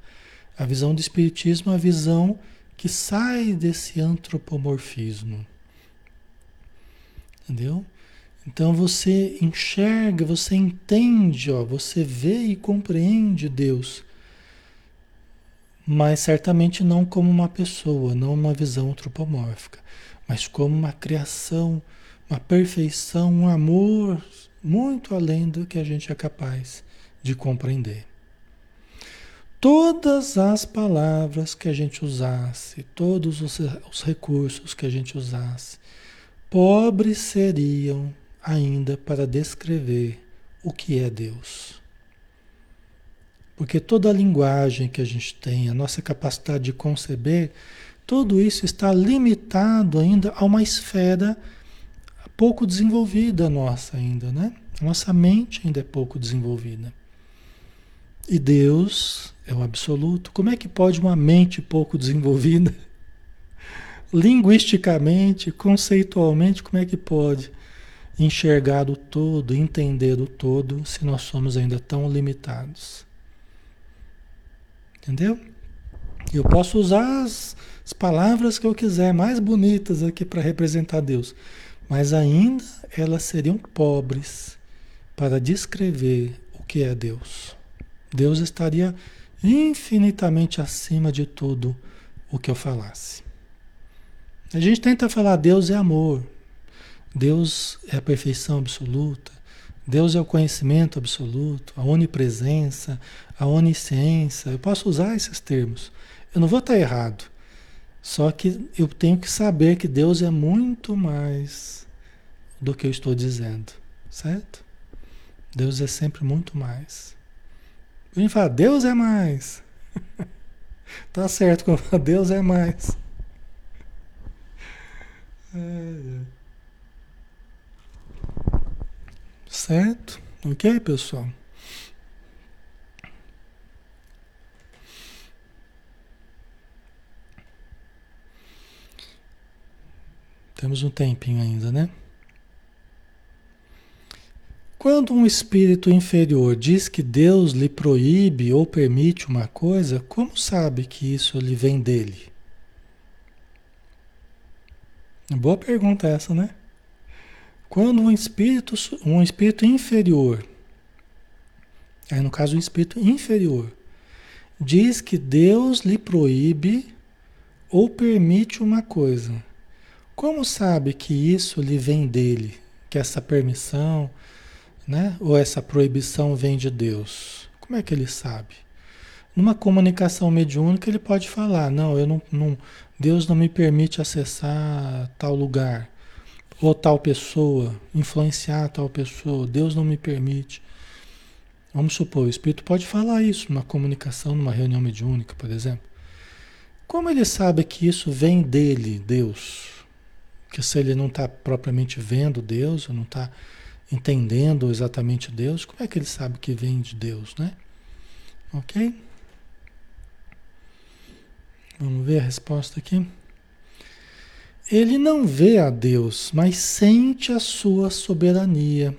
A visão do Espiritismo é a visão que sai desse antropomorfismo. Entendeu? Então você enxerga, você entende, ó, você vê e compreende Deus, mas certamente não como uma pessoa, não uma visão antropomórfica, mas como uma criação, uma perfeição, um amor muito além do que a gente é capaz de compreender. Todas as palavras que a gente usasse, todos os, os recursos que a gente usasse, pobres seriam ainda para descrever o que é Deus. Porque toda a linguagem que a gente tem, a nossa capacidade de conceber, tudo isso está limitado ainda a uma esfera pouco desenvolvida nossa ainda, né? A nossa mente ainda é pouco desenvolvida. E Deus é o absoluto. Como é que pode uma mente pouco desenvolvida linguisticamente, conceitualmente, como é que pode enxergar o todo, entender o todo, se nós somos ainda tão limitados? Entendeu? Eu posso usar as, as palavras que eu quiser, mais bonitas aqui para representar Deus, mas ainda elas seriam pobres para descrever o que é Deus. Deus estaria infinitamente acima de tudo o que eu falasse. A gente tenta falar Deus é amor, Deus é a perfeição absoluta, Deus é o conhecimento absoluto, a onipresença, a onisciência. Eu posso usar esses termos. Eu não vou estar errado. Só que eu tenho que saber que Deus é muito mais do que eu estou dizendo, certo? Deus é sempre muito mais. A gente fala, Deus é mais. tá certo, Deus é mais. Certo? Ok, pessoal? Temos um tempinho ainda, né? Quando um espírito inferior diz que Deus lhe proíbe ou permite uma coisa, como sabe que isso lhe vem dele? Boa pergunta essa, né? Quando um espírito, um espírito inferior, aí no caso um espírito inferior, diz que Deus lhe proíbe ou permite uma coisa, como sabe que isso lhe vem dele? Que essa permissão, né? Ou essa proibição vem de Deus? Como é que ele sabe? Numa comunicação mediúnica ele pode falar, não, eu não, não Deus não me permite acessar tal lugar, ou tal pessoa, influenciar tal pessoa, Deus não me permite. Vamos supor, o espírito pode falar isso numa comunicação, numa reunião mediúnica, por exemplo. Como ele sabe que isso vem dele, Deus? Que se ele não está propriamente vendo Deus, ou não está entendendo exatamente Deus, como é que ele sabe que vem de Deus, né? Ok? Vamos ver a resposta aqui. Ele não vê a Deus, mas sente a sua soberania.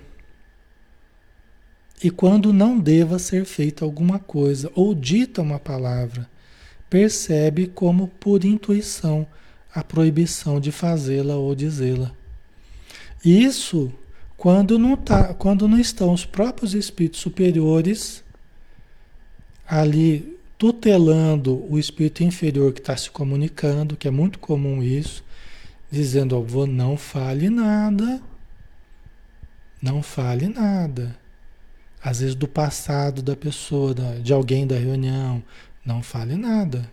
E quando não deva ser feita alguma coisa ou dita uma palavra, percebe como por intuição a proibição de fazê-la ou dizê-la. Isso quando não, tá, quando não estão os próprios espíritos superiores ali tutelando o espírito inferior que está se comunicando, que é muito comum isso, dizendo, ó, não fale nada, não fale nada, às vezes do passado da pessoa, de alguém da reunião. Não fale nada.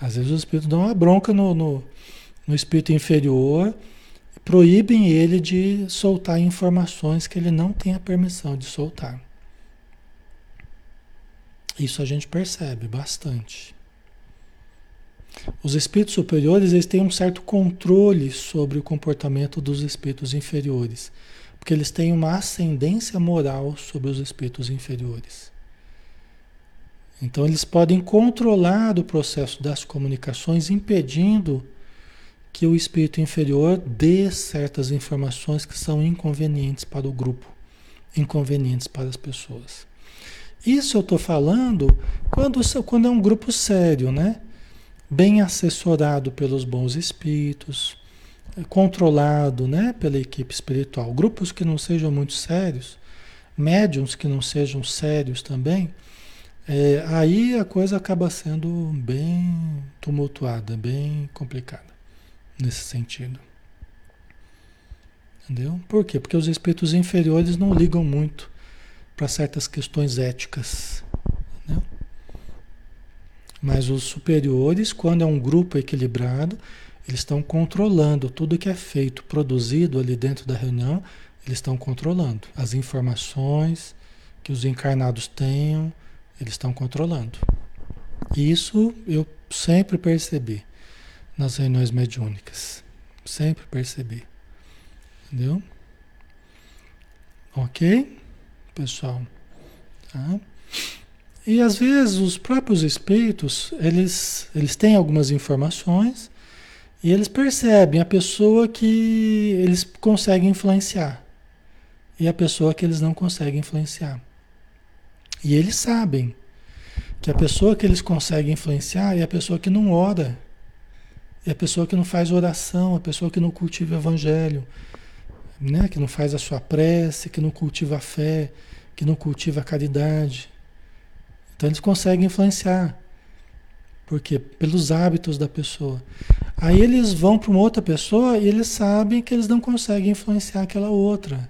Às vezes os espíritos dão uma bronca no, no, no espírito inferior, proíbem ele de soltar informações que ele não tem a permissão de soltar. Isso a gente percebe bastante. Os espíritos superiores eles têm um certo controle sobre o comportamento dos espíritos inferiores, porque eles têm uma ascendência moral sobre os espíritos inferiores. Então eles podem controlar o processo das comunicações, impedindo que o espírito inferior dê certas informações que são inconvenientes para o grupo, inconvenientes para as pessoas. Isso eu estou falando quando, quando é um grupo sério, né? Bem assessorado pelos bons espíritos, controlado né, pela equipe espiritual. Grupos que não sejam muito sérios, médiums que não sejam sérios também, é, aí a coisa acaba sendo bem tumultuada, bem complicada nesse sentido. Entendeu? Por quê? Porque os espíritos inferiores não ligam muito para certas questões éticas. Mas os superiores, quando é um grupo equilibrado, eles estão controlando tudo que é feito, produzido ali dentro da reunião, eles estão controlando. As informações que os encarnados tenham, eles estão controlando. Isso eu sempre percebi nas reuniões mediúnicas. Sempre percebi. Entendeu? Ok? pessoal. Tá? E às vezes os próprios espíritos, eles, eles têm algumas informações e eles percebem a pessoa que eles conseguem influenciar e a pessoa que eles não conseguem influenciar. E eles sabem que a pessoa que eles conseguem influenciar é a pessoa que não ora, é a pessoa que não faz oração, a pessoa que não cultiva o evangelho, né? que não faz a sua prece, que não cultiva a fé, que não cultiva a caridade. Então eles conseguem influenciar. Por quê? Pelos hábitos da pessoa. Aí eles vão para uma outra pessoa e eles sabem que eles não conseguem influenciar aquela outra.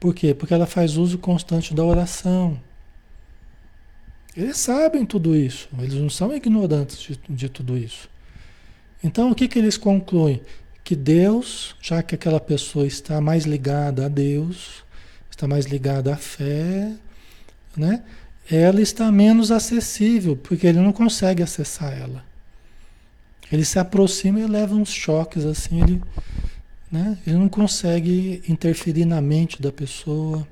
Por quê? Porque ela faz uso constante da oração. Eles sabem tudo isso, eles não são ignorantes de, de tudo isso. Então o que, que eles concluem? que Deus, já que aquela pessoa está mais ligada a Deus, está mais ligada à fé, né? Ela está menos acessível, porque ele não consegue acessar ela. Ele se aproxima e leva uns choques assim, ele, né? Ele não consegue interferir na mente da pessoa.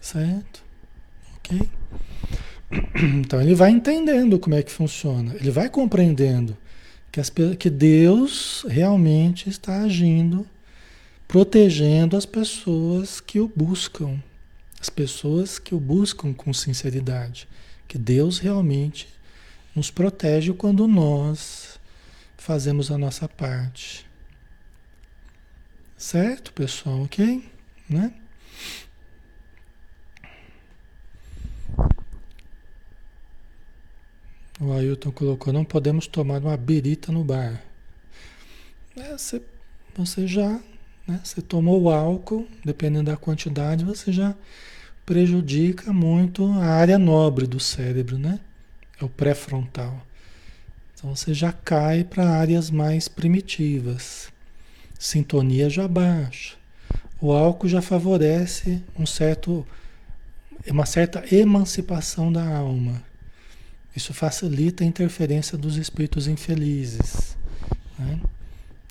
Certo? OK? Então ele vai entendendo como é que funciona, ele vai compreendendo que, as, que Deus realmente está agindo, protegendo as pessoas que o buscam, as pessoas que o buscam com sinceridade. Que Deus realmente nos protege quando nós fazemos a nossa parte. Certo, pessoal? Ok? Né? O Ailton colocou, não podemos tomar uma birita no bar. É, você, você já, né, você tomou o álcool, dependendo da quantidade, você já prejudica muito a área nobre do cérebro, né? É o pré-frontal. Então você já cai para áreas mais primitivas. Sintonia já baixa. O álcool já favorece um certo, uma certa emancipação da alma. Isso facilita a interferência dos espíritos infelizes. Né?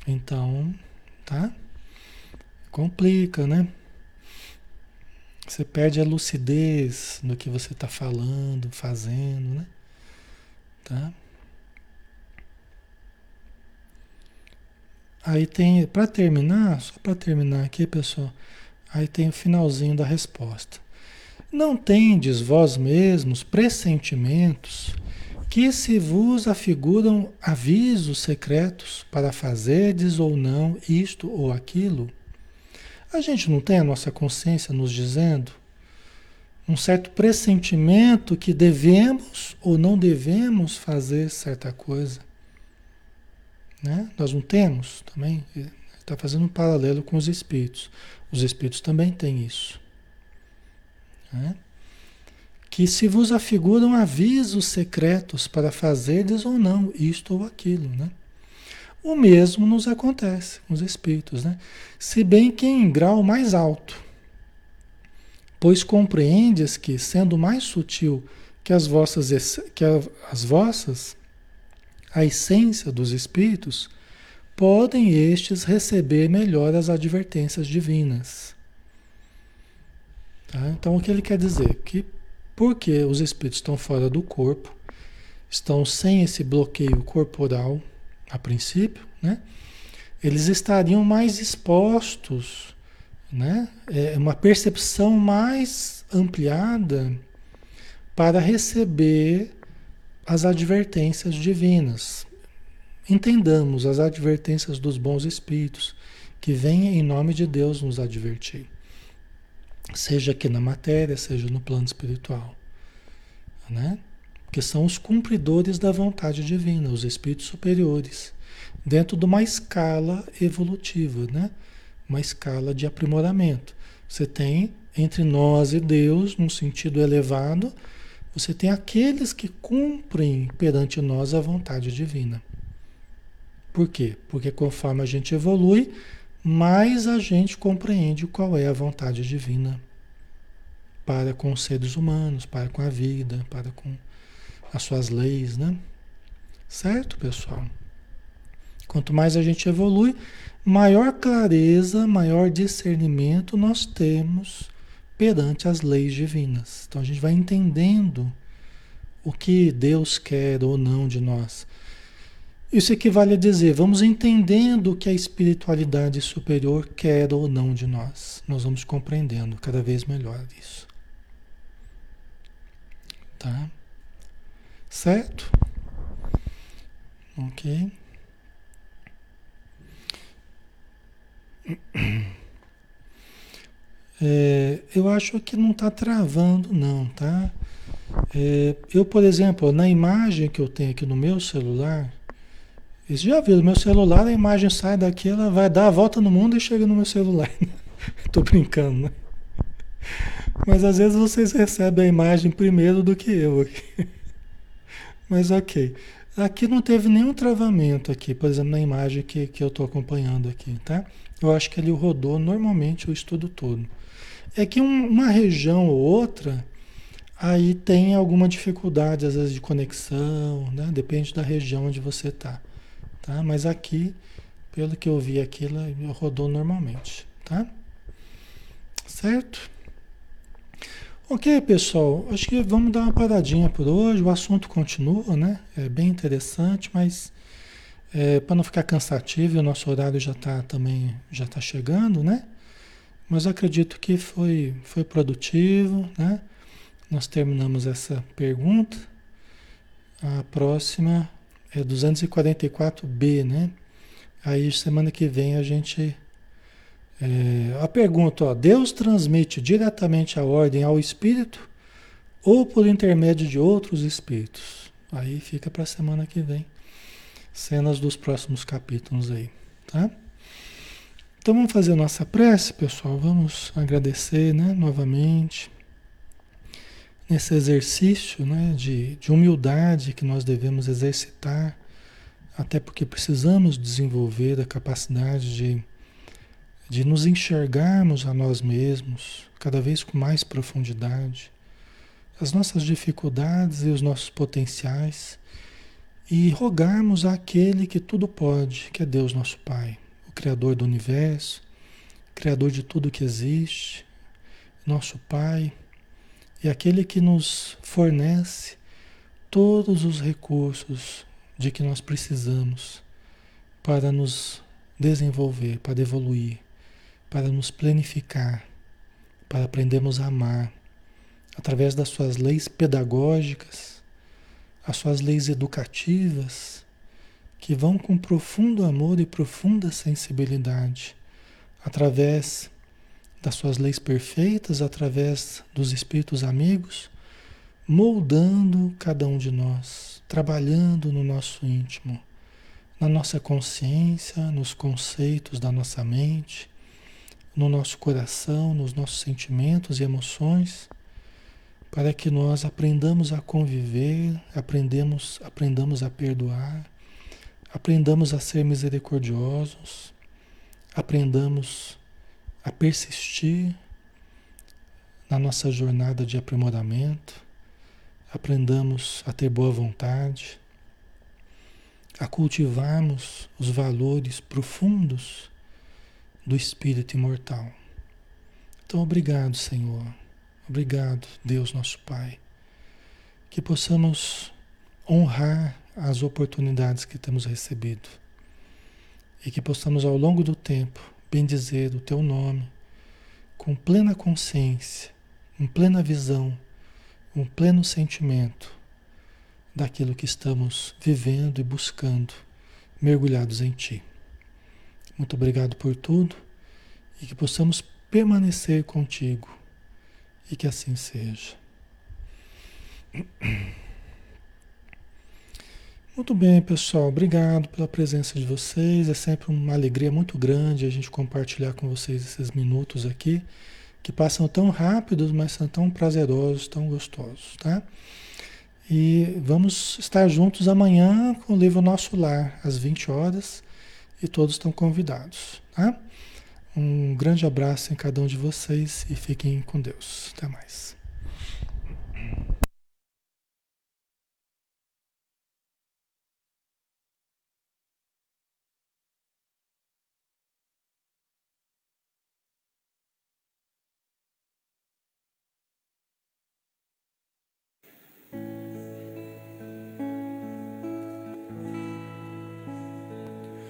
Então, tá? Complica, né? Você perde a lucidez no que você está falando, fazendo, né? Tá? Aí tem, para terminar, só para terminar aqui, pessoal, aí tem o finalzinho da resposta. Não tendes vós mesmos pressentimentos que se vos afiguram avisos secretos para fazerdes ou não isto ou aquilo? A gente não tem a nossa consciência nos dizendo um certo pressentimento que devemos ou não devemos fazer certa coisa? Né? Nós não temos também? Está fazendo um paralelo com os espíritos. Os espíritos também têm isso. Né? Que se vos afiguram avisos secretos para fazerdes ou não isto ou aquilo, né? O mesmo nos acontece com os espíritos, né? Se bem que em grau mais alto, pois compreendes que, sendo mais sutil que as vossas, que as vossas, a essência dos espíritos, podem estes receber melhor as advertências divinas. Tá? Então, o que ele quer dizer? Que porque os espíritos estão fora do corpo, estão sem esse bloqueio corporal, a princípio, né? eles estariam mais expostos, né? É uma percepção mais ampliada para receber as advertências divinas. Entendamos as advertências dos bons espíritos que vêm em nome de Deus nos advertir, seja aqui na matéria, seja no plano espiritual, né? Que são os cumpridores da vontade divina, os espíritos superiores, dentro de uma escala evolutiva, né? Uma escala de aprimoramento. Você tem entre nós e Deus, num sentido elevado, você tem aqueles que cumprem perante nós a vontade divina. Por quê? Porque conforme a gente evolui, mais a gente compreende qual é a vontade divina para com os seres humanos, para com a vida, para com as suas leis, né? Certo, pessoal? Quanto mais a gente evolui, maior clareza, maior discernimento nós temos perante as leis divinas. Então a gente vai entendendo o que Deus quer ou não de nós. Isso equivale a dizer, vamos entendendo o que a espiritualidade superior quer ou não de nós. Nós vamos compreendendo cada vez melhor isso. Tá? Certo? Ok. É, eu acho que não está travando, não, tá? É, eu, por exemplo, na imagem que eu tenho aqui no meu celular, vocês já viram, meu celular, a imagem sai daqui, ela vai dar a volta no mundo e chega no meu celular. Estou brincando, né? Mas às vezes vocês recebem a imagem primeiro do que eu aqui. Mas ok. Aqui não teve nenhum travamento aqui, por exemplo, na imagem que, que eu estou acompanhando aqui, tá? Eu acho que ele rodou normalmente o estudo todo. É que um, uma região ou outra, aí tem alguma dificuldade, às vezes, de conexão, né? Depende da região onde você está. Tá? Mas aqui, pelo que eu vi aqui, ela rodou normalmente. Tá? Certo? Ok, pessoal. Acho que vamos dar uma paradinha por hoje. O assunto continua, né? É bem interessante, mas é, para não ficar cansativo, o nosso horário já está também já está chegando, né? Mas acredito que foi, foi produtivo, né? Nós terminamos essa pergunta. A próxima é 244B, né? Aí semana que vem a gente. É, a pergunta, ó, Deus transmite diretamente a ordem ao espírito ou por intermédio de outros espíritos? Aí fica para a semana que vem. Cenas dos próximos capítulos aí, tá? Então vamos fazer nossa prece, pessoal. Vamos agradecer né, novamente nesse exercício né, de, de humildade que nós devemos exercitar, até porque precisamos desenvolver a capacidade de, de nos enxergarmos a nós mesmos cada vez com mais profundidade, as nossas dificuldades e os nossos potenciais, e rogarmos àquele que tudo pode, que é Deus nosso Pai Criador do universo, Criador de tudo que existe, nosso Pai, e aquele que nos fornece todos os recursos de que nós precisamos para nos desenvolver, para evoluir, para nos planificar, para aprendermos a amar, através das suas leis pedagógicas, as suas leis educativas, que vão com profundo amor e profunda sensibilidade, através das suas leis perfeitas, através dos espíritos amigos, moldando cada um de nós, trabalhando no nosso íntimo, na nossa consciência, nos conceitos da nossa mente, no nosso coração, nos nossos sentimentos e emoções, para que nós aprendamos a conviver, aprendemos, aprendamos a perdoar, aprendamos a ser misericordiosos, aprendamos a persistir na nossa jornada de aprimoramento, aprendamos a ter boa vontade, a cultivarmos os valores profundos do espírito imortal. Então, obrigado, Senhor. Obrigado, Deus nosso Pai. Que possamos honrar as oportunidades que temos recebido e que possamos, ao longo do tempo, bendizer o Teu nome com plena consciência, com plena visão, um pleno sentimento daquilo que estamos vivendo e buscando, mergulhados em Ti. Muito obrigado por tudo e que possamos permanecer contigo e que assim seja. Muito bem, pessoal. Obrigado pela presença de vocês. É sempre uma alegria muito grande a gente compartilhar com vocês esses minutos aqui, que passam tão rápidos, mas são tão prazerosos, tão gostosos, tá? E vamos estar juntos amanhã com o livro Nosso Lar, às 20 horas e todos estão convidados, tá? Um grande abraço em cada um de vocês e fiquem com Deus. Até mais.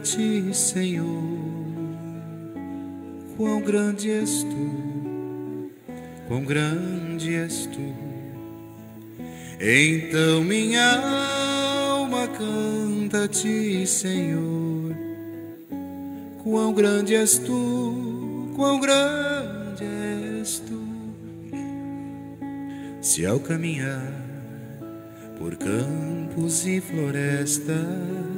ti, Senhor. Quão grande és tu, quão grande és tu. Então minha alma canta a ti, Senhor. Quão grande és tu, quão grande és tu. Se ao caminhar por campos e florestas,